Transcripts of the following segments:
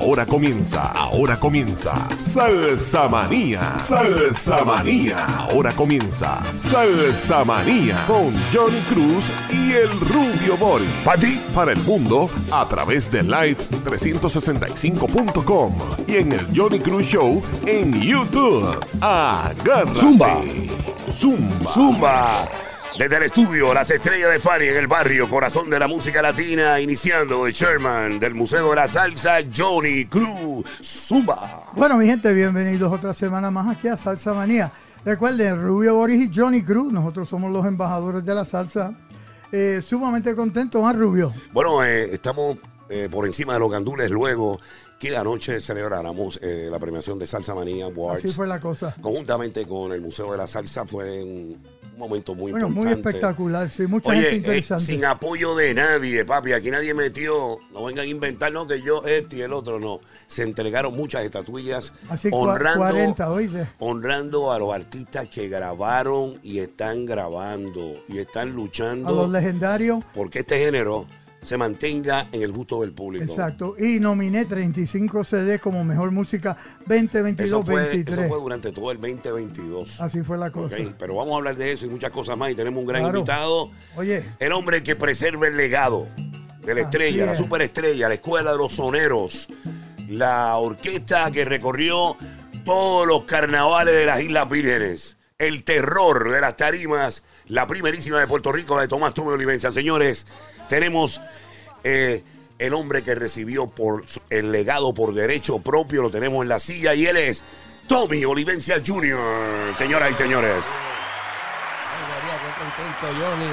Ahora comienza, ahora comienza. Salsa Manía, Salsa Manía. Ahora comienza Salsa Manía con Johnny Cruz y el Rubio Boris. Pati. Para el mundo a través de live365.com y en el Johnny Cruz Show en YouTube. Agárrate. Zumba. Zumba. Zumba. Desde el estudio, las estrellas de Fari en el barrio, corazón de la música latina, iniciando el chairman del Museo de la Salsa, Johnny Cruz. Zumba. Bueno, mi gente, bienvenidos otra semana más aquí a Salsa Manía. Recuerden, Rubio Boris y Johnny Cruz, nosotros somos los embajadores de la salsa. Eh, sumamente contentos, ¿ah, Rubio? Bueno, eh, estamos eh, por encima de los gandules luego que anoche celebráramos eh, la premiación de Salsa Manía Awards. Así fue la cosa. Conjuntamente con el Museo de la Salsa fue un, momento muy Bueno, muy importante. espectacular, sí, mucha Oye, gente eh, interesante. sin apoyo de nadie, papi. Aquí nadie metió, no vengan a inventar, no, que yo este y el otro, no. Se entregaron muchas estatuillas Así honrando, 40, oíste. honrando a los artistas que grabaron y están grabando y están A los luchando legendarios. porque este género se mantenga en el gusto del público. Exacto. Y nominé 35 CD como mejor música 2022 Eso fue, eso 23 fue durante todo el 2022. Así fue la cosa. Ok, Pero vamos a hablar de eso y muchas cosas más. Y tenemos un gran Claro. invitado. Oye, El hombre que preserva el legado de la Así estrella, la es. superestrella, la escuela de los soneros, la orquesta que recorrió todos los carnavales de las Islas Vírgenes, el terror de las tarimas, la primerísima de Puerto Rico, la de Tomás Tomé Olivenza. Señores, tenemos eh, el hombre que recibió por el legado por derecho propio, lo tenemos en la silla y él es Tommy Olivencia Jr., señoras y señores. Ay, María, qué contento, Johnny.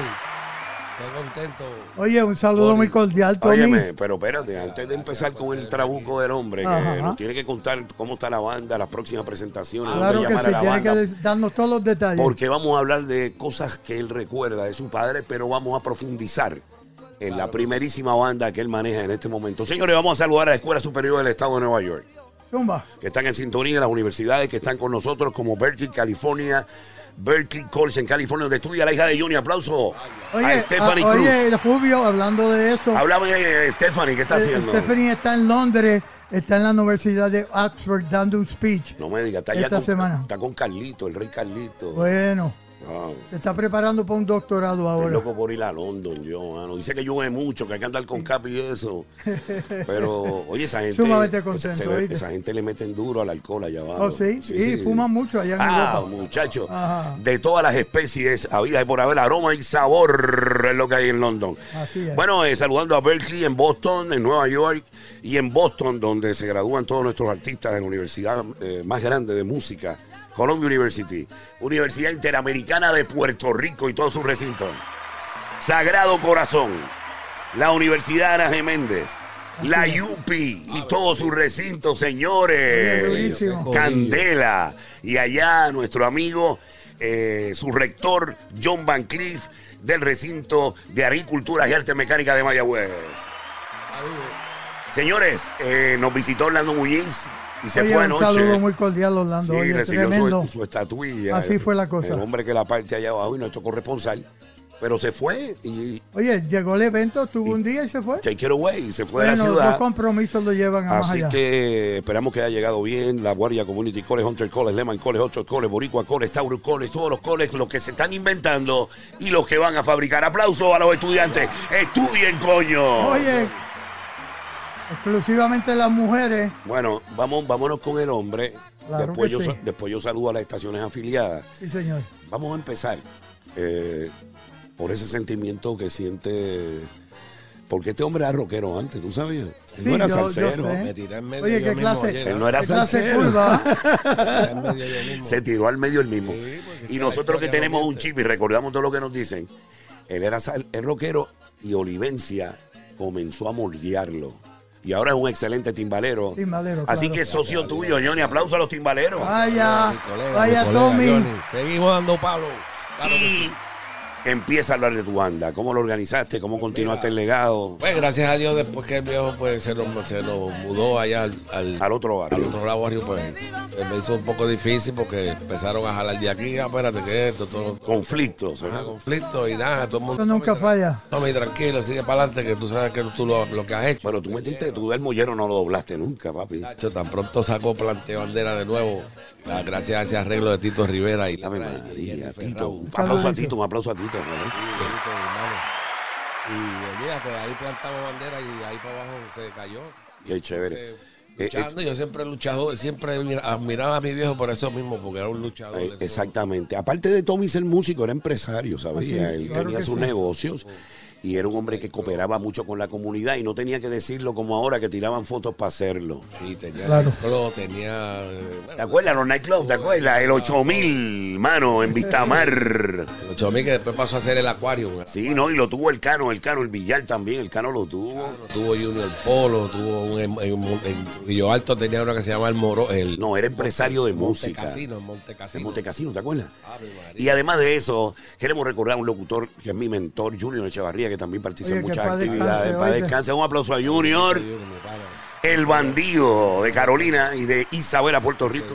Qué contento. oye, un saludo muy cordial, Tony. Óyeme, pero espérate, antes de empezar con el trabuco del hombre, que Ajá. nos tiene que contar cómo está la banda, las próximas presentaciones, Claro dónde que llamar sí, a la tiene que banda, des- darnos todos los detalles. porque vamos a hablar de cosas que él recuerda de su padre, pero vamos a profundizar en la primerísima banda que él maneja en este momento. Señores, vamos a saludar a la Escuela Superior del Estado de Nueva York, Zumba. que están en sintonía, las universidades que están con nosotros, como Berkeley, California, Berkeley College en California, donde estudia la hija de Johnny. Aplauso Oye, a Stephanie Cruz. oye, Rubio, hablando de eso. Háblame de Stephanie, ¿qué está Eh, haciendo? Stephanie está en Londres, está en la Universidad de Oxford dando un speech. No me digas, está allá Esta con, semana. está con Carlito, el rey Carlito. Bueno, Wow. se está preparando para un doctorado Estoy ahora. loco por ir a London, yo, mano. Dice que llueve mucho, que hay que andar con capi y eso. Pero, oye, esa gente. Sumamente contento, esa gente le meten duro al alcohol allá abajo. Oh, sí, sí, fuman mucho allá en Ah, Europa. muchachos. De todas las especies, había por haber aroma y sabor es lo que hay en London. Así es. Bueno, eh, saludando a Berkeley en Boston, en Nueva York y en Boston, donde se gradúan todos nuestros artistas de la universidad eh, más grande de música, Columbia University, Universidad Interamericana de Puerto Rico y todo su recinto. Sagrado Corazón, la Universidad Ana Geméndez, la UPI y todo su recinto, Oye, señores. Candela. Y allá nuestro amigo, eh, su rector, John Van Cliff, del recinto de Agricultura y Arte Mecánica de Mayagüez. Señores, eh, nos visitó Orlando Muñiz y se Oye, fue un anoche. saludo muy cordial, Orlando. Sí, Oye, recibió su, su estatuilla. Así fue la cosa. El hombre que la parte allá abajo y nuestro corresponsal. Pero se fue y Oye, llegó el evento, tuvo un día y se fue. take it away. Se fue de Bueno, la los ciudad. compromisos lo llevan a más Así allá. que esperamos que haya llegado bien la Guardia Community College, Hunter College, Lehman College, Oxford College, Boricua College, Taurus College, todos los colleges, los que se están inventando y los que van a fabricar. Aplauso a los estudiantes. Estudien, coño. Oye, exclusivamente las mujeres. Bueno, vamos, vámonos con el hombre. Claro después, que yo, sí. sa- después yo saludo a las estaciones afiliadas. Sí, señor. Vamos a empezar eh, por ese sentimiento que siente. Porque este hombre era rockero antes, ¿tú sabías? Él Sí, no era yo- yo salsero. sé. Me tiré en medio Oye, yo qué mismo clase, ayer, Él no era salsero. mismo. Se tiró al medio el mismo. Sí, y nosotros que tenemos un chip y recordamos todo lo que nos dicen, él era sal- el rockero y Olivencia comenzó a moldearlo. Y ahora es un excelente timbalero. Timbalero, Así claro. que socio tuyo, Johnny, aplauso a los timbaleros. Vaya, colega, vaya colega, Tommy. Johnny. Seguimos dando palo. Claro que Y sí. Empieza a hablar de tu banda. ¿Cómo lo organizaste? ¿Cómo continuaste el legado? Pues gracias a Dios, después que el viejo pues, se, nos, se nos mudó allá al, al, Al otro barrio. al otro lado barrio, pues se me hizo un poco difícil porque empezaron a jalar de aquí, ah, espérate que esto, todo, Conflictos. ¿verdad? conflicto y nada, todo el mundo. Eso nunca falla. No, mi tranquilo, sigue para adelante que tú sabes que tú lo, lo que has hecho. Pero tú metiste, tú del mollero no lo doblaste nunca, papi. Tan pronto sacó Planteo Bandera de nuevo, ah, gracias a ese arreglo de Tito Rivera y Dame y María, Tito. Un aplauso a Tito, un aplauso a Tito. ¿Verdad? Sí, Tito, hermano. Y olvídate, ahí plantamos bandera y ahí para abajo se cayó. Qué chévere. Entonces, Eh, luchando, yo siempre he luchado, siempre mira- admiraba a mi viejo por eso mismo, porque era un luchador. Eh, Exactamente. Aparte de Tommy ser músico, era empresario, Así ¿sabía? es, Él claro tenía sus sí. negocios y era un hombre que cooperaba mucho con la comunidad y no tenía que decirlo como ahora que tiraban fotos para hacerlo. Sí, tenía Claro. club, tenía. eh, bueno, ¿Te acuerdas? Los nightclubs, ¿te acuerdas? El 8000, mano, en Vistamar. el Chomí que después pasó a hacer el acuario. Sí, no, y lo tuvo el Cano, el Cano, el Villar también, el Cano lo tuvo. Tuvo Junior Polo, tuvo un. En, en, en Río Alto tenía uno que se llama El Moro. El, No, era empresario de Monte música. Casino, en Monte En Casino. Montecasino, ¿te acuerdas? Y además de eso, queremos recordar a un locutor que es mi mentor, Junior Echevarría, que también participa Oye, en muchas actividades. Para descanse, un aplauso a Junior. El bandido de Carolina y de Isabela, Puerto Rico.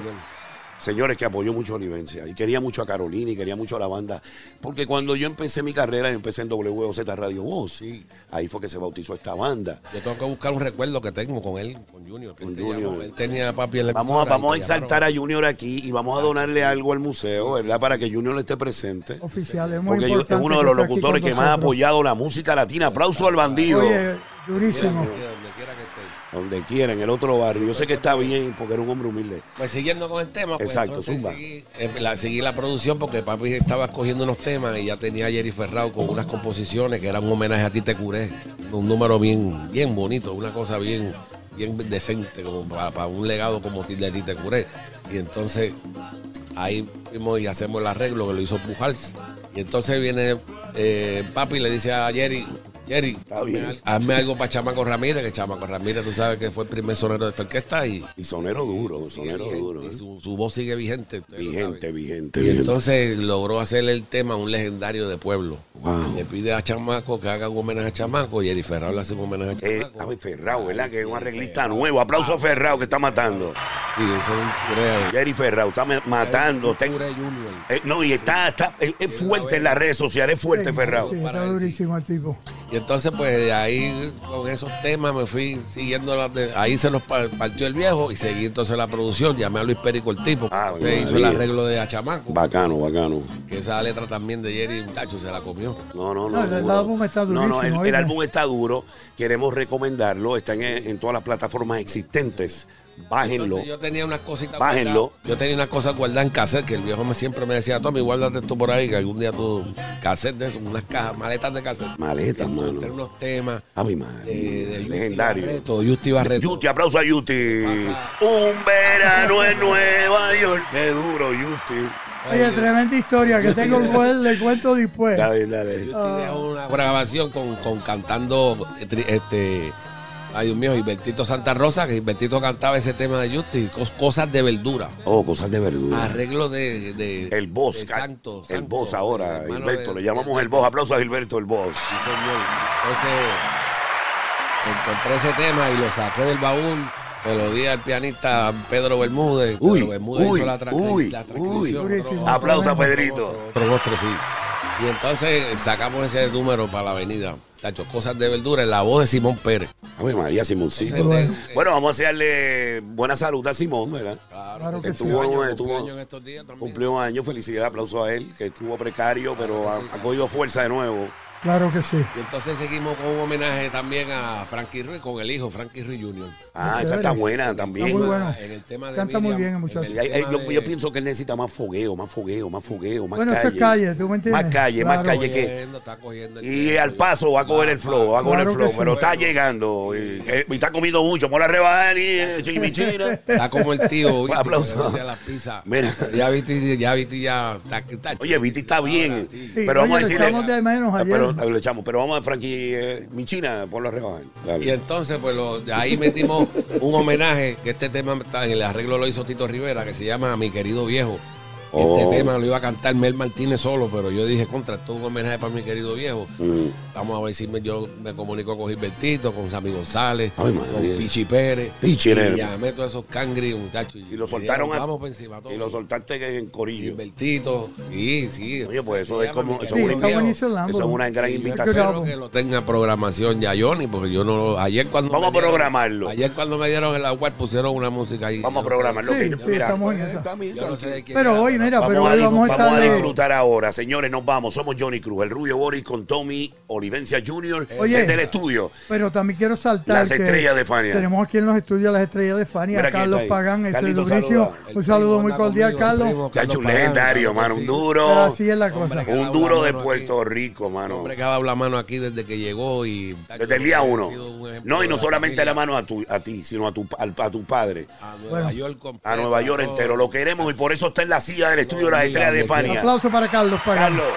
Señor. Señores, que apoyó mucho a Olivencia y quería mucho a Carolina y quería mucho a la banda. Porque cuando yo empecé mi carrera, empecé en WOZ Radio Voz. Sí. Ahí fue que se bautizó esta banda. Yo tengo que buscar un recuerdo que tengo con él, con Junior. Que Con Junior. llamó. él tenía papi en la Vamos a, vamos a exaltar a Junior aquí y vamos a donarle algo al museo, ¿verdad? Para que Junior esté presente. Oficial, es muy Porque yo- es importante. uno de los locutores que más ha apoyado la música latina. Aplauso al bandido. Oye, durísimo. Donde quiera que esté. Donde quiera, en el otro barrio. Yo sé que está bien porque era un hombre humilde. Pues siguiendo con el tema, pues Exacto, entonces zumba. seguí, eh, la, seguí la producción porque papi estaba escogiendo unos temas y ya tenía a Jerry Ferrao con unas composiciones que eran un homenaje a ti te curé. Un número bien, bien bonito, una cosa bien, bien decente, como para, para un legado como de ti te curé. Y entonces ahí fuimos y hacemos el arreglo que lo hizo Pujals. Y entonces viene eh, papi y le dice a Jerry, Jerry, hazme, bien. al- hazme algo para Chamaco Ramírez, que Chamaco Ramírez tú sabes que fue el primer sonero de esta orquesta y Y sonero duro, sonero vigente, duro. y ¿eh? su, su voz sigue vigente. Vigente, vigente, Y vigente. entonces logró hacerle el tema a un legendario de pueblo. Wow. Le pide a Chamaco que haga un homenaje a Chamaco y Eri Ferrao le hace un homenaje a Eh, Chamaco. a ver, Ferrao, ¿verdad? Que es un arreglista nuevo. Aplauso a Ferrao que está matando. Sí, ese es. Jerry Ferrao está matando. Junior. eh, no, y está, está es, es fuerte en las redes sociales, es fuerte Sí, Ferrao. Sí, está durísimo el tipo. Y entonces, pues de ahí, con esos temas, me fui siguiendo. las de- ahí se nos pa- partió el viejo y seguí entonces la producción. Llamé a Luis Perico el tipo. Ah, se hizo el arreglo de a Chamaco. Bacano, bacano. Que esa letra también de Jerry, muchacho, se la comió. No, no, no. No, el duro. álbum está No, no, el, álbum está duro. Queremos recomendarlo. Está en, en todas las plataformas existentes. Bájenlo. Entonces, yo tenía unas cositas Bájenlo. guardadas. Yo tenía unas cosas guardadas en cassette que el viejo me siempre me decía, Tommy, guárdate esto por ahí, que algún día tú, cassette de eso, unas cajas, maletas de cassette. Maletas, mano. Entre unos temas A mi madre. de Yuti Legendario. Barreto, Yuti Barreto. Yuti, aplauso a Yuti. Un verano en Nueva York. Qué duro, Yuti. Oye, tremenda historia que tengo que cogerle cuento después. Dale, dale. Yuti dejó una grabación con, con cantando, eh, este, ay Dios mío, Bertito Santa Rosa, que Bertito cantaba ese tema de cos- cosas de verdura. Oh, cosas de verdura. Arreglo de, de- El boss. de Santo, el boss ahora. Gilberto. de- Le llamamos de- el boss. Aplauso a Gilberto, el boss. Sí, señor. Entonces, encontré ese tema y lo saqué del baúl. Se lo di al pianista Pedro Bermúdez. Uy, Pedro Bermúdez uy, hizo la, tra- uy, la uy. transcripción. Durísimo. Aplauso a Otro Pedrito. Otro, otro sí. Y entonces sacamos ese número para la avenida. Tacho, cosas de verdura en la voz de Simón Pérez. A ver, María Simoncito. Bueno. Vamos a hacerle buena salud a Simón, ¿verdad? Claro que sí. cumplió Estuvo- cumplió estuvo- años en estos días también. Cumplió un año, felicidad, aplauso a él, que estuvo precario, pero ha, ha cogido fuerza de nuevo. Claro que sí. Y entonces seguimos con un homenaje también a Frankie Ruiz, con el hijo, Frankie Ruiz Jr. Ah, esa está buena también. Está muy bueno. En el tema de Canta muy bien el en muchacho. Sí, hay- hay- tema yo, de- yo pienso que él necesita más fogueo, más fogueo, más fogueo, más Bueno, eso calle. es calle, ¿tú me entiendes? Más calle, más calle que. cogiendo, cogiendo Y tiempo, al paso va a coger el flow, va a coger el Claro flow, sí. pero está llegando. Y, eh, y está comiendo mucho. Vamos a rebajar y eh, chimichina. Está como el tío. pizzas. Mira. Ya viste, ya viste, ya. Está, está- Oye, Viti está bien. sí. Pero vamos a decirle. de menos ayer. Pero, le echamos, pero vamos a Frankie eh, Michina, ponlo a rebajar. Dale. Y entonces, pues lo- ahí metimos un homenaje, que este tema está en el arreglo lo hizo Tito Rivera, que se llama Mi querido viejo. Oh. Este tema lo iba a cantar Mel Martínez solo, pero yo dije, contra, es un homenaje para mi querido viejo. Mm. Vamos a ver si me- yo me comunico con Gilbertito, con Sammy González, Ay, con. Pichi Pérez. Pichi, y llamé a todos esos cangri, muchachos. Y lo soltaron dijeron, a- Vamos encima todo. Y lo soltaste que en Corillo. Gilbertito, sí, sí. Oye, pues eso es como- eso Sí, una-. Eso es una gran Y yo invitación. espero que lo tenga programación ya Johnny, porque yo no ayer cuando Vamos a programarlo. Ayer cuando me dieron el agua pusieron una música ahí. Vamos a programarlo. Sí, mira, estamos en tranquilo. quién Pero hoy, Vamos, pero a, hoy dis- vamos a vamos a estar de- disfrutar ahora, señores, nos vamos. Somos Johnny Cruz, el Rubio Boris con Tommy Olivencia Jr. Oye. desde el estudio. Pero también quiero saltar. Las que estrellas de Fania. Tenemos aquí en los estudios las estrellas de Fania. Mira Carlos. Pagán, ese Carlito, durísimo. El Un saludo muy cordial, conmigo, el Carlos. Chacho, un legendario, mano, un duro. Pero así es la cosa. Hombre, Un duro de Puerto aquí. Rico, mano. Hombre que ha dado la mano aquí desde que llegó y... Desde el día uno. No, y no la solamente la mano a, tu, a ti, sino a tu, al- a tu padre. A Nueva. York A Nueva York entero. Lo queremos y por eso está en la silla del estudio de las estrellas de donde Un Fania. aplauso para Carlos Pagán. Carlos.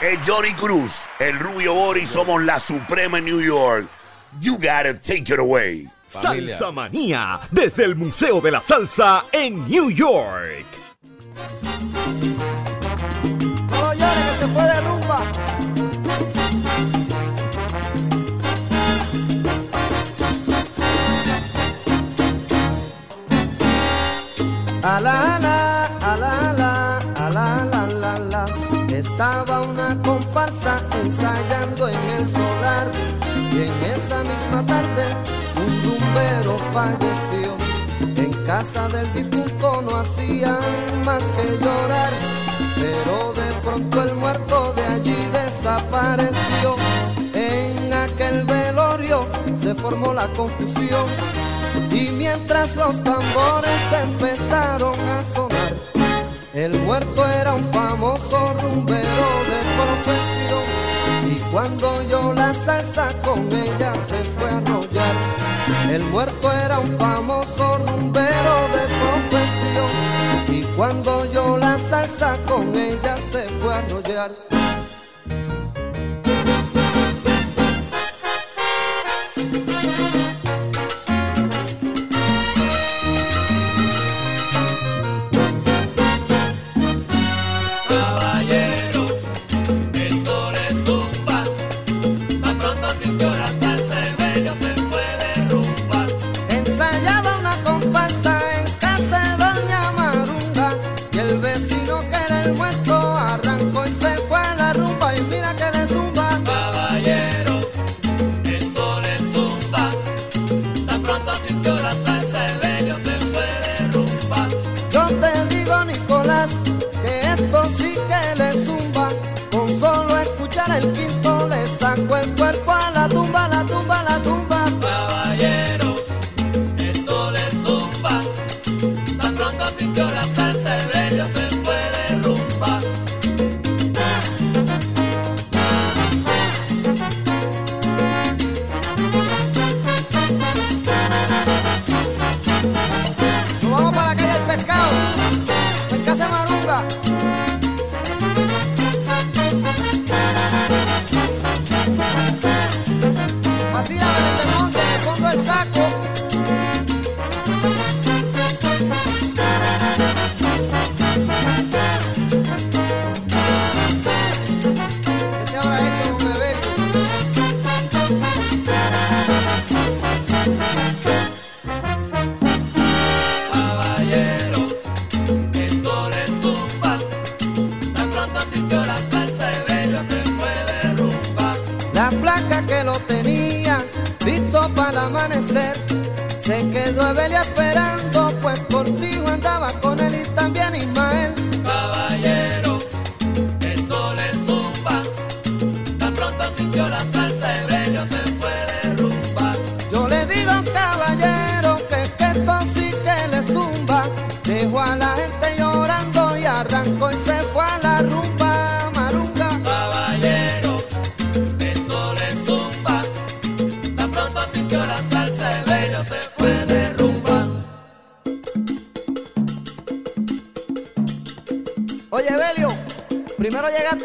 Es Johnny Cruz, el Rubio Boris, somos la Suprema en New York. You gotta take it away. Familia. Salsa Manía, desde el Museo de la Salsa en New York. No llores que se fue de rumba. Ala, ala, ala, Estaba una comparsa ensayando en el solar y en esa misma tarde un rumbero falleció. En casa del difunto no hacían más que llorar, pero de pronto el muerto de allí desapareció. En aquel velorio se formó la confusión y mientras los tambores empezaron a sonar, el muerto era un famoso rumbero de profesión. Y cuando yo la salsa con ella se fue a arrollar. El muerto era un famoso rumbero de profesión. Y cuando yo la salsa con ella se fue a arrollar. La flaca que lo tenía listo para amanecer se quedó Evelia esperando, pues contigo andaba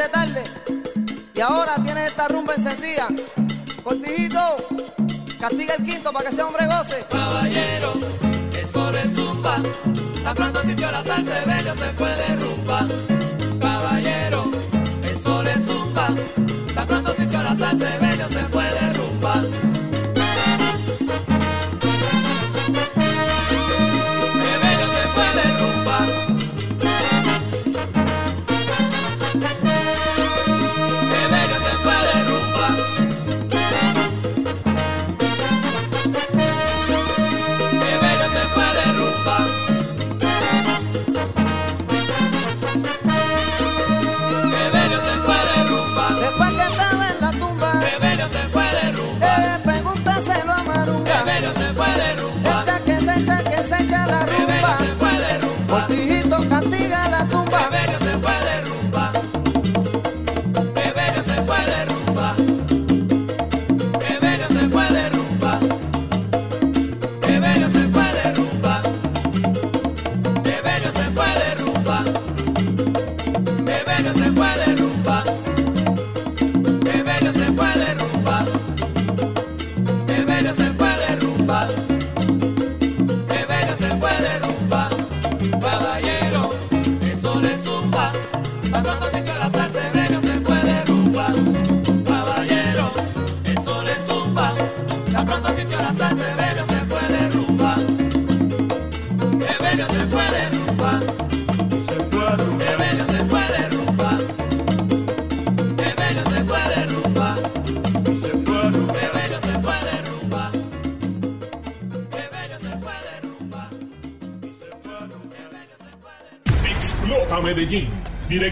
tarde y ahora tienes esta rumba encendida. Cortijito, castiga el quinto para que ese hombre goce. Caballero, eso le zumba. Tan pronto sintió la salsa bello se fue de rumba. Caballero, eso le zumba. Tan pronto sintió la salsa bello se fue de rumba.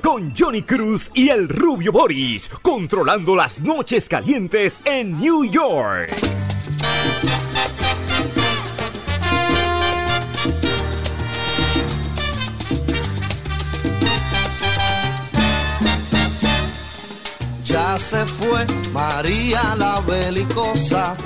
Con Johnny Cruz y el Rubio Boris, controlando las noches calientes en New York. Ya se fue María la belicosa,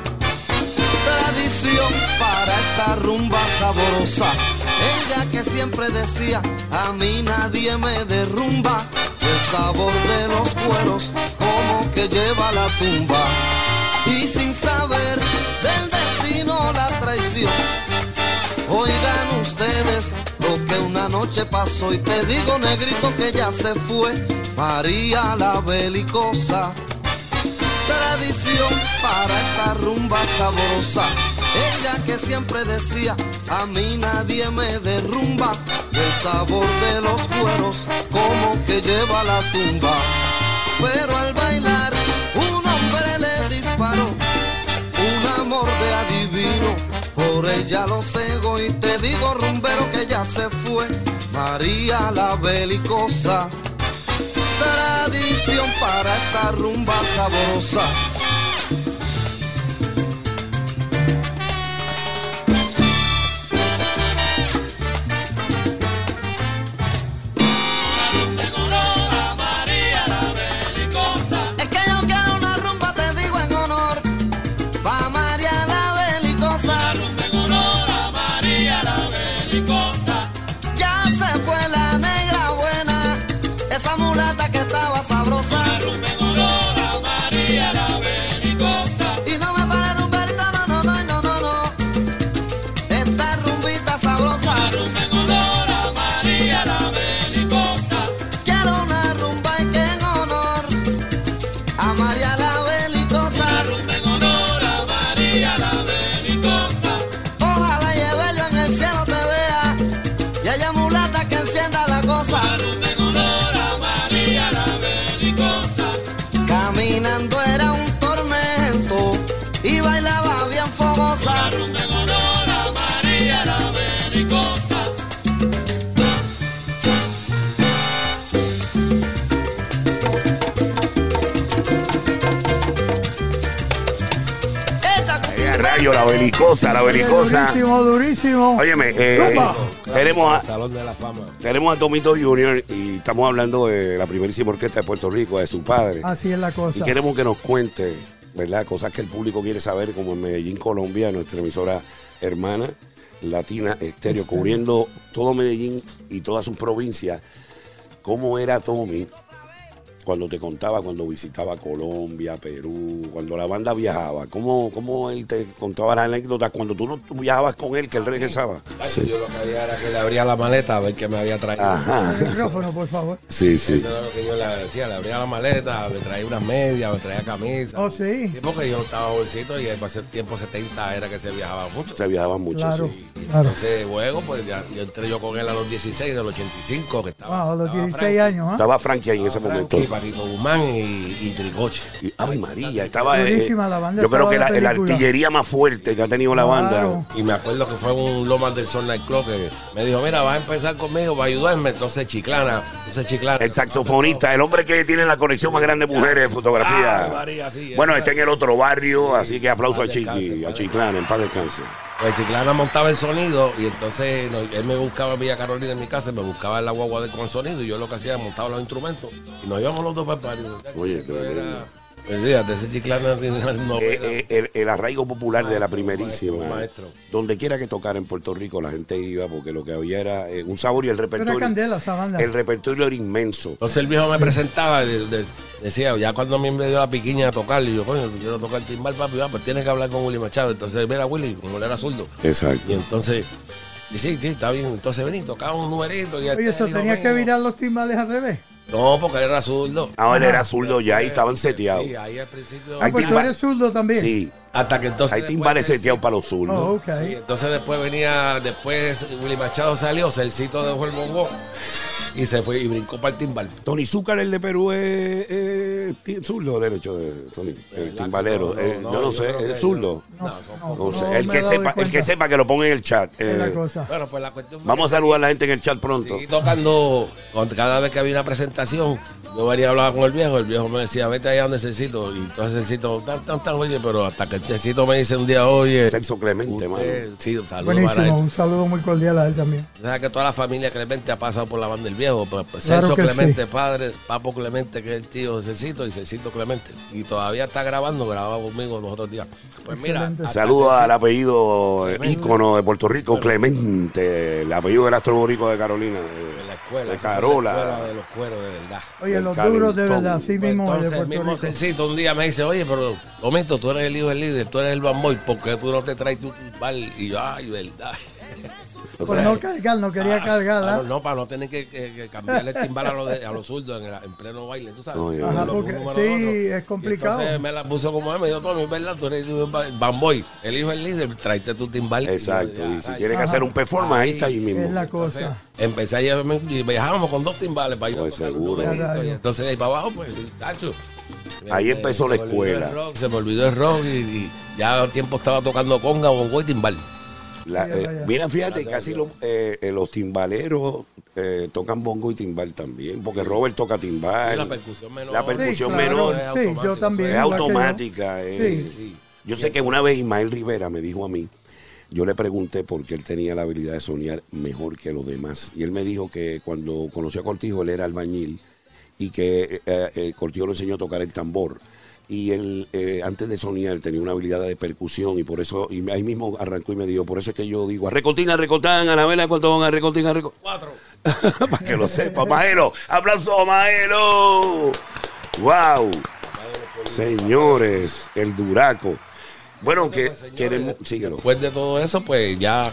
tradición para esta rumba saborosa. Ella que siempre decía, a mí nadie me derrumba, el sabor de los cueros como que lleva la tumba. Y sin saber del destino la traición, Oigan ustedes lo que una noche pasó y te digo negrito que ya se fue María la belicosa. Tradición para esta rumba saborosa. Ella que siempre decía, a mí nadie me derrumba. El sabor de los cueros como que lleva la tumba. Pero al bailar un hombre le disparó un amor de adivino. Por ella lo cego y te digo, rumbero, que ya se fue. María la belicosa. Tradición para esta rumba saborosa. Belicosa, la belicosa. Durísimo, durísimo. Óyeme, eh, tenemos a, Salón de la Fama. tenemos a Tomito Junior y estamos hablando de la primerísima orquesta de Puerto Rico, de su padre. Así es la Y cosa. queremos que nos cuente, ¿verdad? Cosas que el público quiere saber, como en Medellín, Colombia, nuestra emisora hermana, Latina Estéreo, cubriendo todo Medellín y todas sus provincias. ¿Cómo era Tommy cuando te contaba cuando visitaba Colombia, Perú, cuando la banda viajaba? ¿Cómo, cómo él te contaba las anécdotas cuando tú no tú viajabas con él, que él regresaba? Ay, Yo lo que había era que le abría la maleta a ver qué me había traído. Ajá. El micrófono, por favor. Sí, sí. Eso era lo que yo le decía, le abría la maleta, me traía unas medias, me traía camisa. Oh, sí. Sí, porque yo estaba bolsito y para ese tiempo 70 era que se viajaba mucho. Se viajaba mucho, Claro. sí. Entonces, luego, pues ya, yo entré yo con él a los 16, del 85, que estaba. Wow, a los estaba 16 Frankie, años, ¿ah? Estaba Frankie ahí en ese momento. Paquito Guzmán y, y Tricoche. Y Ave María, estaba. eh, la banda, yo creo que la, artillería más fuerte que ha tenido la banda. Y me acuerdo que fue un Lomas del Sol Nightclub que me dijo, mira, vas a empezar conmigo, va a ayudarme. Entonces Chiclana, entonces Chiclana. El saxofonista, el hombre que tiene la conexión más grande de mujeres Ah, fotografía. María, sí, bueno, está en el otro barrio, así que aplauso a Chiqui, a Chiclana, en paz descanse. Pues Chiclana montaba el sonido y entonces no, él me buscaba en Villa Carolina en mi casa, me buscaba en la guagua de con el sonido y yo lo que hacía era montaba los instrumentos y nos íbamos los dos para el. Oye, Eso pues ese Chiclana tiene. Eh, eh, el, el arraigo popular de la primerísima. Maestro. Donde quiera que tocara en Puerto Rico, la gente iba porque lo que había era eh, un sabor y el Era repertorio. candela esa banda. El repertorio era inmenso. Entonces el viejo me presentaba, de- de- decía, ya cuando a mí me dio la piquiña a tocar, y yo, coño, quiero tocar timbal, papi, va, pues tienes que hablar con Willy Machado. Entonces, mira, Willy, como él era zurdo. Exacto. Y entonces, y sí, sí, está bien. Entonces vení, tocaba un numerito. Y Oye, eso dijo, tenía que virar los timbales al revés. No, porque él era zurdo. Ah, él era zurdo ya y estaban seteados. Sí, ahí al principio. Hay Ah, pues tú timba- eres zurdo también. Sí, Hasta que entonces. hay después timbales seteados para los zurdos. Oh, ok. Sí, entonces después venía, después Willy Machado salió, Celcito dejó el bongo y se fue y brincó para el timbal. Tony Zúcar, el de Perú, es ti- zurdo o derecho de Tony, el timbalero. No, Eh, no, yo no yo sé, ¿es zurdo? No, No, sé, no el, que sepa, el que sepa que lo ponga en el chat. Es Eh, cosa. Bueno, pues la cuestión fue vamos a saludar a la gente en el chat pronto. seguí tocando, con- cada vez que había una presentación, yo venía a hablar con el viejo, el viejo me decía, vete allá donde Celcito, y entonces Celcito, tan, tan, tan, oye, pero hasta que el Celcito me dice un día, oye, Celso Clemente, usted- mano. sí, un saludo para Buenísimo, él. un saludo muy cordial a él también. O sea que toda la familia Clemente ha pasado por la banda del viejo. Pues, pues, Claro Celso que Clemente, padre, Papo Clemente, que es el tío de Celcito, y Celcito Clemente. Y todavía está grabando, grababa conmigo los otros días. Pues mira, Excelente. Saludos al apellido Clemente. ícono de Puerto Rico, Clemente, el apellido del astro boricua de Carolina. de la escuela, de Carola. La escuela de los cueros, de verdad. Oye, los calentón. duros de verdad, así Pues mismo el de entonces el Puerto mismo Rico. Celcito un día me dice, oye, pero Tomito, tú eres el hijo del líder, tú eres el bamboy, ¿por qué tú no te traes tu timbal? Y yo, ay, verdad. O Por sea, no cargar, no quería cargar. Para ¿ah? no, para no tener que, que- que cambiarle el timbal a los, de- a los zurdos en, pleno baile, tú sabes. Oye, Ajá, Los porque números sí, es complicado. Entonces me la puso como él, me dijo, Tommy, ¿verdad? Tú eres el bamboy, el hijo del líder, tráete tu timbal. Exacto, y si ay, tiene que hacer un performance, ahí está ahí mismo. Es la entonces, cosa. Empecé a llevarme y viajábamos con dos timbales para yo Pues seguro. y entonces de ahí para abajo, pues, tacho. Ahí empezó la escuela. el rock, se me olvidó el rock y, y ya al tiempo estaba tocando conga, bongo y timbal. La- eh, mira, fíjate, casi lo- eh, eh, los timbaleros eh, tocan bongo y timbal también, porque Robert toca timbal. Y la percusión menor. La percusión Sí, claro. menor es Sí, automático, yo también. es automática. eh. Sí. Yo sé que una vez Ismael Rivera me dijo a mí, yo le pregunté por qué él tenía la habilidad de soñar mejor que los demás. Y él me dijo que cuando conoció a Cortijo, él era albañil y que eh, eh, Cortijo le enseñó a tocar el tambor. Y él, eh, antes de soñar, tenía una habilidad de percusión y por eso, y ahí mismo arrancó y me dijo, por eso es que yo digo, a recortan, a la vela, cuánto van a recortina, recortan. Cuatro. Para que lo sepa, Maelo. Aplauso, Maelo. Wow. Señores, el Duraco. Bueno, que queremos. Síguelo. Después de todo eso, pues ya,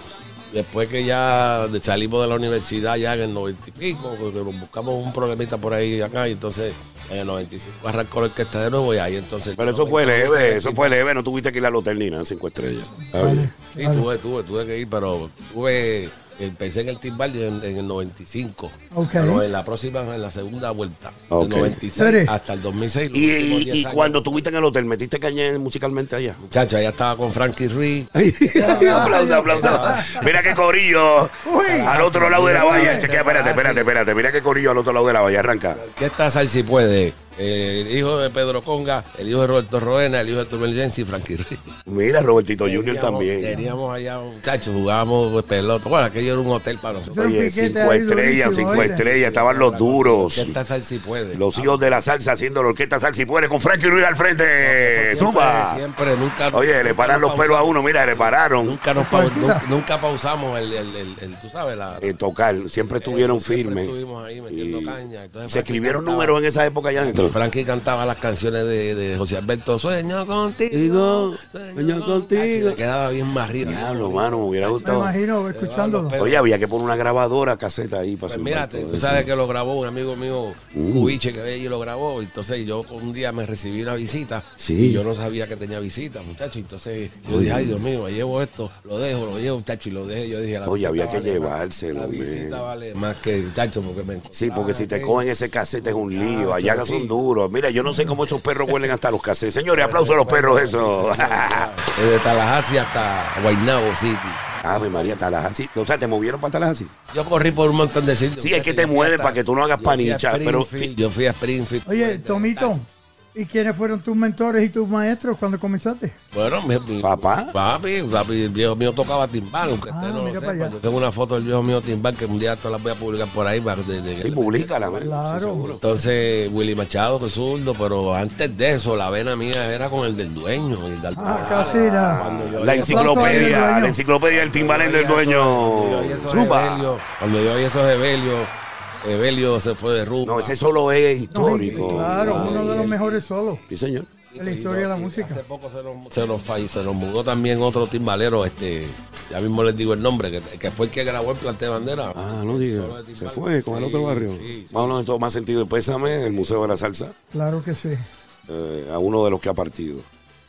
después que ya salimos de la universidad, ya en el 90 y pico, porque nos buscamos un problemita por ahí acá, y entonces en el 95 arrancó la orquesta de nuevo, y ahí entonces. Pero eso fue leve, eso fue leve. No tuviste que ir al hotel ni nada, cinco estrellas. Vale, Sí, vale. tuve, tuve, tuve que ir, pero tuve. Empecé en el timbal en, en el 95. Ok. Pero en la próxima, en la segunda vuelta. Ok. Del 96 Serio. hasta el 2006. los Y, y- 10 y cuando estuviste en el hotel, ¿metiste caña musicalmente allá? Muchacho, allá estaba con Frankie Ruiz. aplauso, aplauso. Mira qué corillo. Uy. Al otro lado de la valla. Chequea, espérate, espérate, espérate. Mira qué corillo al otro lado de la valla. Arranca. ¿Qué está Sal si puede? El hijo de Pedro Conga, el hijo de Roberto Roena, el hijo de Turmel Jensi y Frankie Ruiz. Mira, Robertito Junior también. Teníamos allá, muchachos, jugábamos pues, pelota. Bueno, aquello era un hotel para nosotros. Un Oye, cinco estrellas, durísimo, cinco estrellas. Estaban los duros. ¿Qué está Sal si puede? Los hijos de la salsa haciendo la orquesta Salsa y Puede con Frankie Ruiz al frente. Siempre- Zumba. Siempre, nunca. Oye, le paran los pelos a uno. Mira, le pararon. Nunca, nos nunca, nunca pausamos el, el, el, el- tú sabes, la. Eh, tocar. Siempre estuvieron firmes. Estuvimos ahí metiendo Y caña. Entonces, se escribieron números en esa época ya dentro. Frankie cantaba las canciones de, de José Alberto Sueño contigo. Sueño contigo. Me quedaba bien más arriba. Diablo, mano, me hubiera Me gustado. imagino escuchándolo. Oye, había que poner una grabadora caseta ahí para Pues subir mírate, todo tú sabes que lo grabó un amigo mío. Cubiche, que allí lo grabó. Entonces yo un día me recibí una visita Sí. y yo no sabía que tenía visita, muchacho. Entonces yo dije, ay Dios mío, me llevo esto, lo dejo, lo llevo, muchacho, y lo dejé. Yo dije, la Oye, había que vale más- llevárselo, La men. visita vale más que, muchacho, porque me Sí, porque si te encontraban cogen ese casete es un lío. Ah, Allá son Mira, yo no sé cómo esos perros huelen hasta los casetes. Señores, aplausos a los perros, eso. Desde Tallahassee hasta Guaynabo City. Ave María, Tallahassee. O sea, te movieron para Tallahassee. Yo corrí por un montón de sitios. Sí, es que te mueven para que tú no hagas panicha, pero- Yo fui a Springfield. Oye, Tomito, ¿Y quiénes fueron tus mentores y tus maestros cuando comenzaste? Bueno, mi, mi- ¿Papá? Papi, papi, el viejo mío tocaba timbal, aunque Ah, usted no lo sepa. Yo tengo una foto del viejo mío timbal que un día esto la voy a publicar por ahí. para- de- de- Y públicala, man. Claro. Sí, seguro. Entonces, Willy Machado, que zurdo, pero antes de eso, la vena mía era con el del dueño. el del Ah, casi nada. Cuando yo La oí- enciclopedia, la enciclopedia del timbalén del dueño. Cuando yo oí esos Evelio, Evelio se fue de rumba. No, ese solo es No, histórico. claro, uno de los mejores solos Sí, señor. de la historia de la música. Hace poco se nos, se nos fall- se nos mudó también otro timbalero, este, ya mismo les digo el nombre, que, que fue el que grabó el plante de bandera. Ah, no diga. Se fue con el otro barrio. sí, sí. Vamos de todo más sentido. Pésame, el Museo de la Salsa, Claro que sí. eh, a uno de los que ha partido.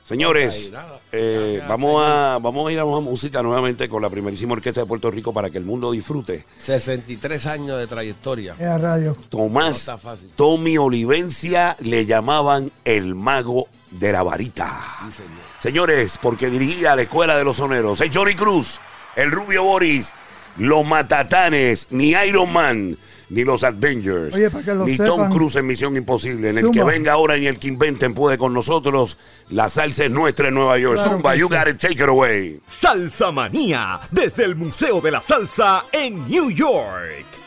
Señores, eh, vamos, a, vamos a ir a una música nuevamente con la primerísima orquesta de Puerto Rico para que el mundo disfrute. 63 años de trayectoria. A radio. Tomás. Tommy Olivencia le llamaban el mago de la varita. Sí, señor. Señores, porque dirigía la escuela de los soneros. Es Johnny Cruz, el Rubio Boris, los Matatanes, ni Iron Man, ni los Avengers, Oye, para que lo ni Tom. Cruise en Misión Imposible. En el que venga ahora ni el que inventen puede con nosotros. La salsa es nuestra en Nueva York. Claro Zumba, you sí. got it, take it away. Salsa Manía, desde el Museo de la Salsa en New York.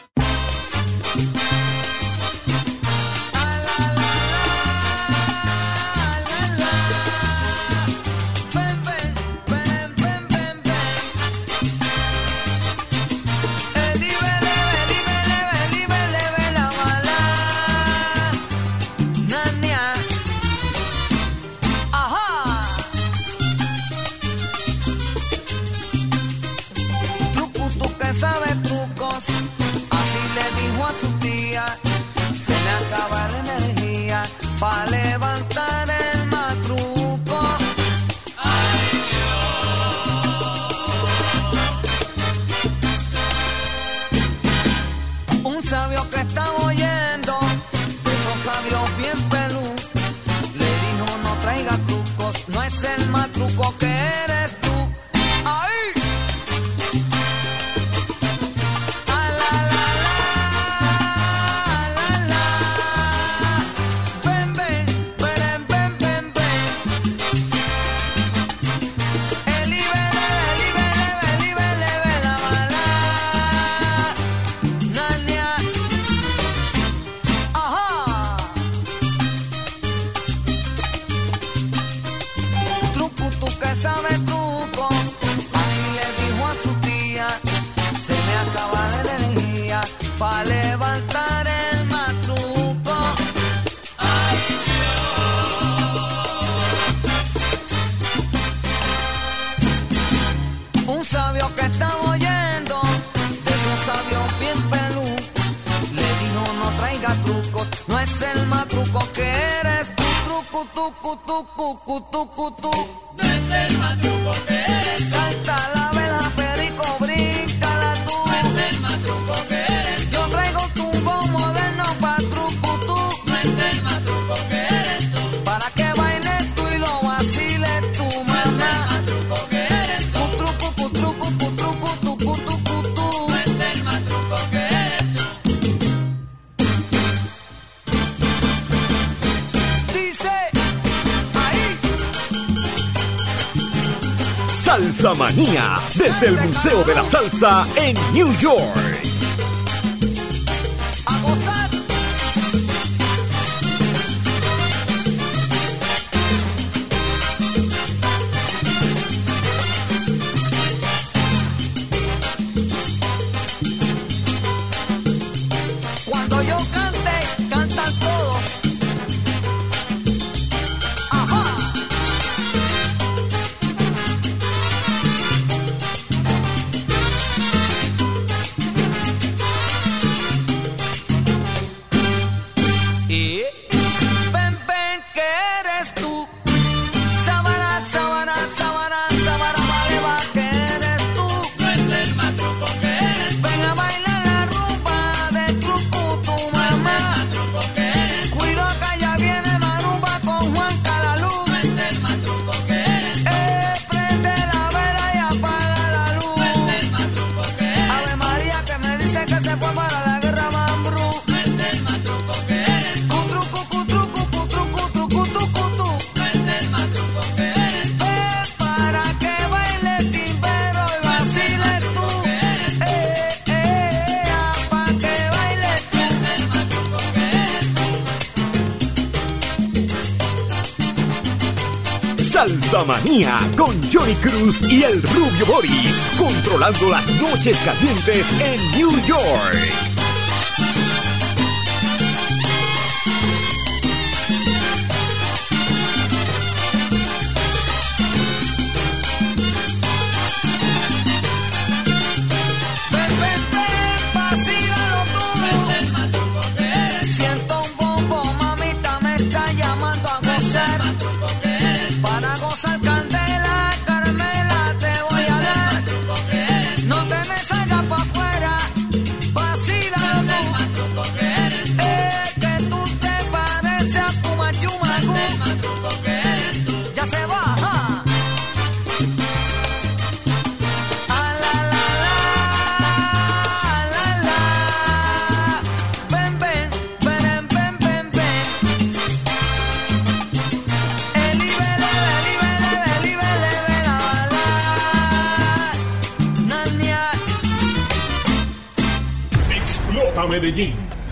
York. Y el Rubio Boris, controlando las noches calientes en New York.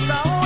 It's all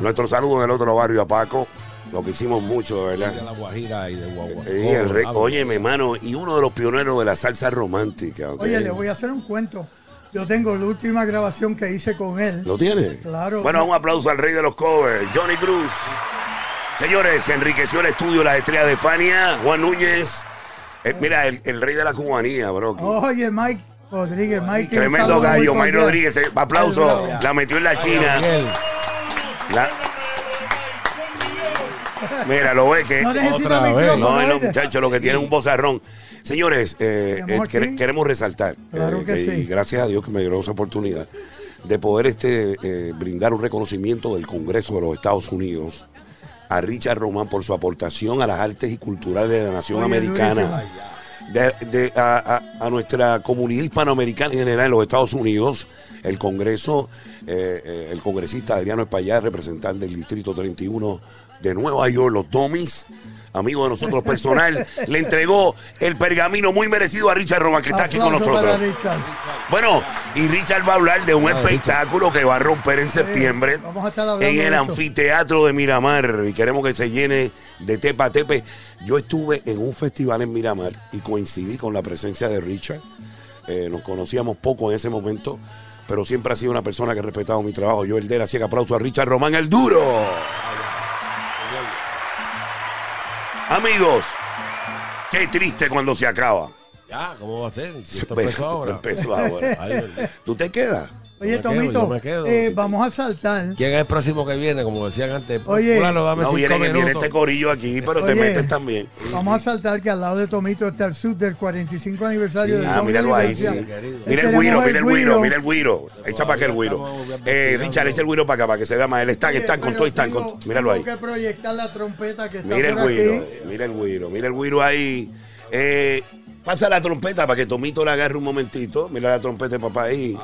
Nuestro saludo del otro barrio a Paco. Lo que hicimos mucho, de De verdad. la Guajira y de Guagua. Y el rey, Ah, oye, mi hermano, y uno de los pioneros de la salsa romántica. Oye, le voy a hacer un cuento. Yo tengo la última grabación que hice con él. ¿Lo tiene? Claro. Bueno, un aplauso al rey de los covers, Johnny Cruz. Señores, enriqueció el estudio la estrella de Fania, Juan Núñez. Eh, mira, el, el rey de la cubanía, bro. Oye, Mike Rodríguez, Mike. Tremendo gallo, Mike. Rodríguez. eh, Aplauso. La metió en la China. Miguel, La- Mira, lo ve que. No Otra vez. No, muchachos, lo que tienen un bozarrón. Señores, eh, eh, quere- queremos resaltar. Claro eh, que y sí. gracias a Dios que me dio esa oportunidad de poder este, eh, brindar un reconocimiento del Congreso de los Estados Unidos a Richard Román por su aportación a las artes y culturales de la nación Oye, americana. De, de- a, a- a nuestra comunidad hispanoamericana en general en los Estados Unidos, el Congreso, eh, eh, el congresista Adriano Espaillat, representante del Distrito 31 de Nueva York, los Domis, amigo de nosotros personal, le entregó el pergamino muy merecido a Richard Román, que está aquí con nosotros. Bueno, y Richard va a hablar de un espectáculo que va a romper en septiembre en el anfiteatro de Miramar y queremos que se llene de tepa a tepe. Yo estuve en un festival en Miramar y coincidí con la presencia de Richard. Eh, nos conocíamos poco en ese momento, pero siempre ha sido una persona que ha respetado mi trabajo. Yo, el de así que aplauso a Richard Román, el duro. Amigos, qué triste cuando se acaba. Ya, ¿cómo va a ser? Si esto empezó ahora. empezó ahora. ¿Tú te quedas? Oye, Tomito, quedo. eh, vamos a saltar. ¿Quién es el próximo que viene? Como decían antes. Oye, fulano, dame No, viene, viene este corillo aquí, pero te metes también. Vamos a saltar que al lado de Tomito está el sub del 45 aniversario Sí. del Ah, míralo ahí, sí. Querido. Mira el güiro, mira el güiro. mira el güiro. Echa para acá el estamos Eh. Richard, echa el güiro para acá, para que se vea más. Él está, Oye, están con todo, están con Míralo ahí. Tengo que proyectar la trompeta que está Mira el aquí. mira el güiro, mira el güiro ahí. Eh, Pasa la trompeta para que Tomito la agarre un momentito. Mira la trompeta de papá ahí.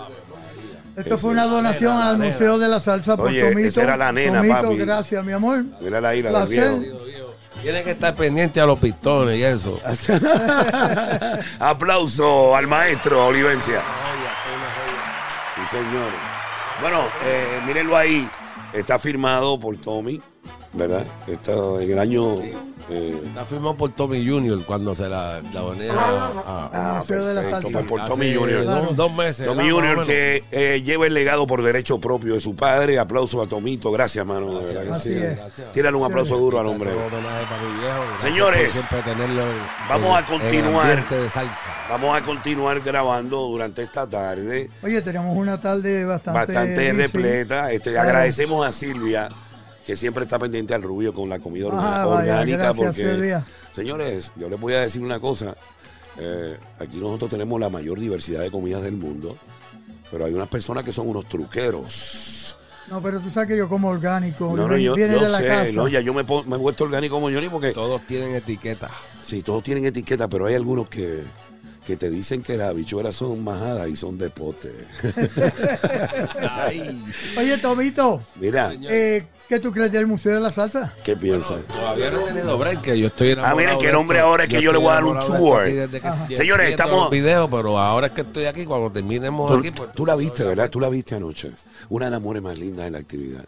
Esto fue una donación al Museo de la Salsa por Oye, Tomito. esa era la nena, Tomito, papi. gracias, mi amor. Mira la del Placer. viejo. Tiene que estar pendiente a los pistones y eso. Aplauso al maestro Olivencia. Sí, señor. Bueno, eh, mírenlo ahí. Está firmado por Tommy, ¿verdad? Está en el año. Eh, La firmó por Tommy Jr. cuando se la, la doné a, a- ah, de la perfecto, Salsa. pues por hace Tommy Jr. Dos, dos meses. Tommy menos. que eh, lleva el legado por derecho propio de su padre. Aplauso a Tomito. Gracias, mano. de verdad que Así sí. es. Tírale un aplauso duro al hombre. Gracias Señores, tenerlo en- vamos en- a continuar. ambiente de salsa. Vamos a continuar grabando durante esta tarde. Oye, tenemos una tarde bastante. bastante repleta. Este, Claro. Agradecemos a Silvia, que siempre está pendiente al rubio con la comida Ah, vaya, orgánica. gracias, porque, señores, yo les voy a decir una cosa. Eh, aquí nosotros tenemos la mayor diversidad de comidas del mundo, pero hay unas personas que son unos truqueros. No, pero tú sabes que yo como orgánico. No, no, yo, viene yo de la sé, casa. no, ya yo me, he vuelto orgánico como Johnny porque Todos tienen etiqueta. sí, todos tienen etiqueta, pero hay algunos que, que te dicen que las habichuelas son majadas y son de pote. Oye, Tomito, Mira, eh, ¿qué tú crees del Museo de la Salsa? ¿qué piensas? todavía no he tenido break, que yo estoy enamorado Ah, miren, qué de nombre esto. ahora es que yo le voy a dar un tour. que- Señores, estamos- los videos, pero ahora es que estoy aquí, cuando terminemos Tú, aquí... pues, tú la viste, ¿verdad? Tú la viste anoche. Una de las mujeres más lindas de la actividad.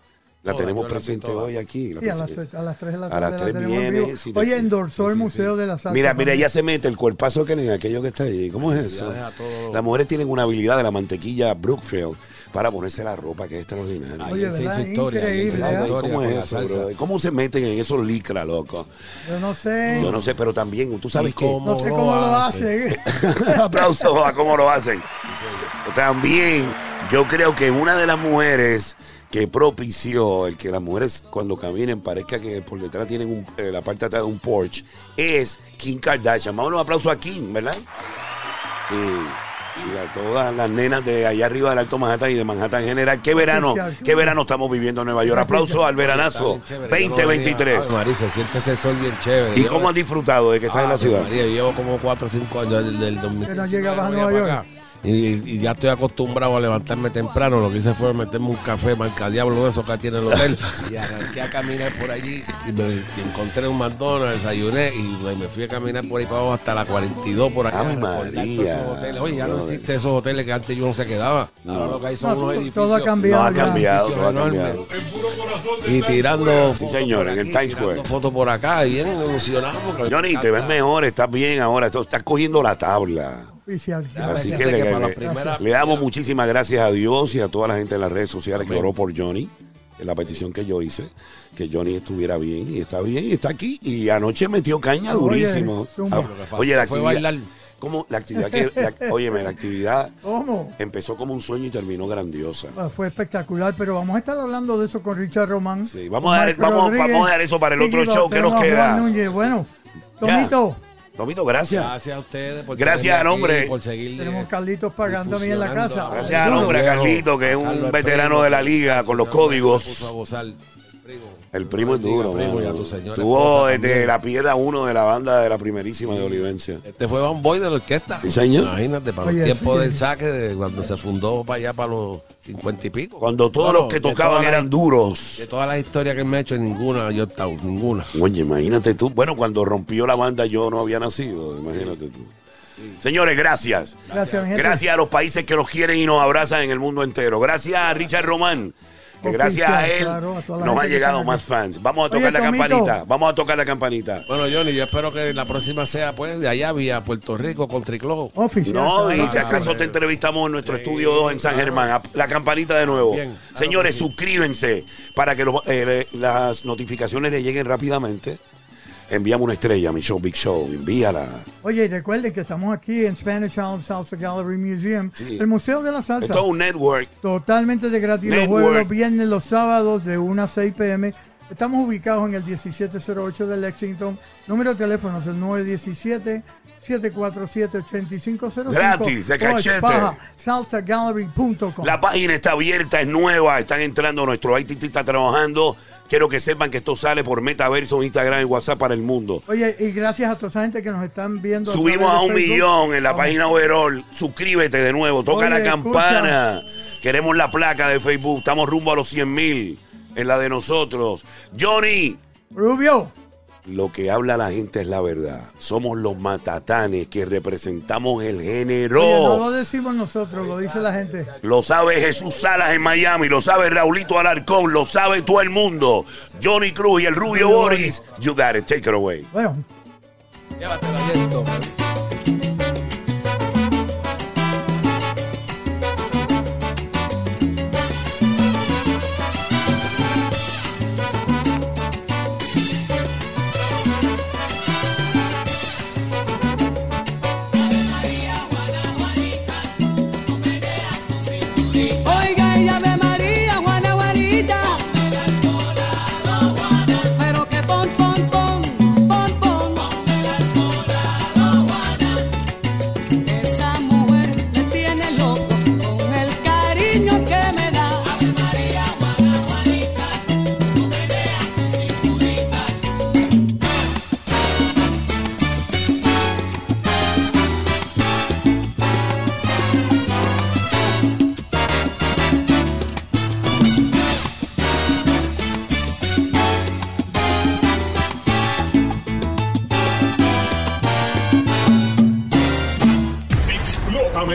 La tenemos las presente hoy aquí. la Sí, a las, presente. tres, a las 3 de la A tarde. las la tres tenemos en viene, te- Oye, endorsó el sí, Museo de la Salsa. Mira, mira, ella se mete el cuerpazo que en aquello que está allí. ¿Cómo es eso? todo- Las mujeres tienen una habilidad de la mantequilla Brookfield para ponerse la ropa que es extraordinaria. Oye, se ¿eh? ¿Cómo con es la eso, salsa. bro? ¿Cómo se meten en esos licra, loco? Yo no sé. Yo no sé, pero también, tú sabes ¿Y que... cómo? No sé cómo lo hacen. Aplausos a cómo lo hacen. También, yo creo que una de las mujeres que propició el que las mujeres cuando caminen parezca que por detrás tienen un- eh, la parte de atrás de un Porsche es Kim Kardashian. Vamos a un aplauso a Kim, ¿verdad? Y, y a todas las nenas de allá arriba del Alto Manhattan y de Manhattan en general. ¿Qué verano? ¿Qué verano estamos viviendo en Nueva York? Aplauso al veranazo Está bien chévere. Yo no venía- 2023. Ay, María, se siente ese sol bien chévere. ¿Y cómo has disfrutado de que estás en la ciudad? María, llevo como 4 o 5 años del, del 2000. Que no llegabas a Nueva York. Y, y ya estoy acostumbrado a levantarme temprano. Lo que hice fue meterme un café marca diablo de eso que tiene el hotel. y arranqué a caminar por allí. Y me y encontré un McDonald's, desayuné. Y me, me fui a caminar por ahí para abajo hasta la 42 por acá. Todos María. esos hoteles. Oye, ya no existe esos hoteles que antes yo no se quedaba. Ahora lo que hay son No, unos todo- edificios. todo ha cambiado No ha cambiado, todo ha cambiado. Y tirando Sí, fotos señor, por en el Times Square. fotos por acá, bien emocionado. Johnny, te ves mejor, estás bien ahora, estás cogiendo la tabla. Oficial. Así que le- para la le- primera- Le damos muchísimas gracias a Dios y a toda la gente en las redes sociales que oró por Johnny. En la petición que yo hice, que Johnny estuviera bien y está bien y está aquí. Y anoche metió caña Oye, durísimo. Ah, oye, la fue actividad. bailar. ¿Cómo? La actividad que. la- óyeme, la actividad ¿Cómo? empezó como un sueño y terminó grandiosa. Ah, Fue espectacular, pero vamos a estar hablando de eso con Richard Román. Sí, vamos a dar- vamos- vamos a dar eso para el otro show que nos queda. Núñez. Bueno, Tomito, gracias. Gracias a ustedes por Gracias al hombre. por seguir tenemos eh, Carlitos pagando a mí en la casa. Gracias al hombre, a Carlito, que es un Carlos, veterano de la liga con los códigos. El primo es duro, Primo, mano. señora Tuvo también. la piedra uno de la banda de la primerísima de Olivencia. Este fue Van Boy de la orquesta. Sí, señor. Imagínate, para Oye, el tiempo sí. del saque, de cuando se fundó para allá, para los cincuenta y pico. Cuando todos Bueno, los que tocaban eran duros. De todas las historias que me he hecho, ninguna yo he estado, ninguna. Oye, imagínate tú. Bueno, cuando rompió la banda yo no había nacido. Imagínate tú. Señores, gracias. Gracias. Gracias a los países que nos quieren y nos abrazan en el mundo entero. Gracias a Richard Román. Que gracias a él claro, a toda la nos han llegado más fans. Vamos a tocar Oye, la Tomito. campanita. Vamos a tocar la campanita. Bueno, Johnny, yo espero que la próxima sea pues de allá vía Puerto Rico con Triclo. Oficial. No, y si acaso te entrevistamos en nuestro estudio 2 en San Germán. La campanita de nuevo. Bien, claro Señores, suscríbense para que los- eh, las notificaciones le lleguen rápidamente. Envíame una estrella, mi show, Big Show. Envíala. Oye, y recuerden que estamos aquí en Spanish Island Salsa Gallery Museum, Sí. el Museo de la Salsa. Es un network. Totalmente de gratis los jueves, los viernes, los sábados de 1 a 6 pm. Estamos ubicados en el 1708 de Lexington. Número de teléfono es el 747-8505. Gratis, de cachete. La página está abierta, es nueva, están entrando, nuestro ITT está trabajando. Quiero que sepan que esto sale por Metaverso, Instagram y WhatsApp para el mundo. Oye, y gracias a toda esa gente que nos están viendo. Subimos a un Facebook. millón en la Vamos. página overall. Suscríbete de nuevo, toca Oye, la campana. Queremos la placa de Facebook. Estamos rumbo a los 100 mil en la de nosotros. Johnny, Rubio, lo que habla la gente es la verdad. Somos los matatanes que representamos el género. oye, no lo decimos nosotros, lo dice la gente. Lo sabe Jesús Salas en Miami, lo sabe Raulito Alarcón, lo sabe todo el mundo. Johnny Cruz y el Rubio Boris. You got it, take it away. Bueno, Llévatelo,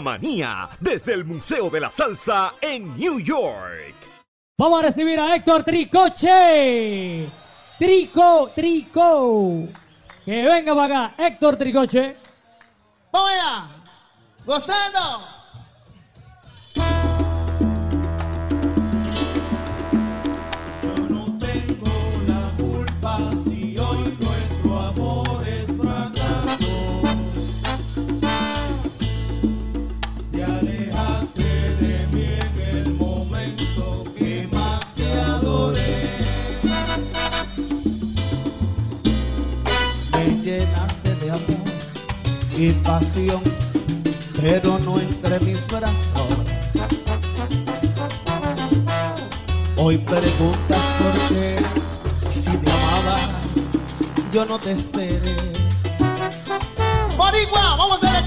Manía desde el Museo de la Salsa en New York. Vamos a recibir a Héctor Tricoche. Trico, Trico. Que venga para acá, Héctor Tricoche. Vamos allá. Gozando. y pasión, pero no entre mis brazos. Hoy preguntas por qué, si te amaba, yo no te esperé. Borigua, vamos a hacer el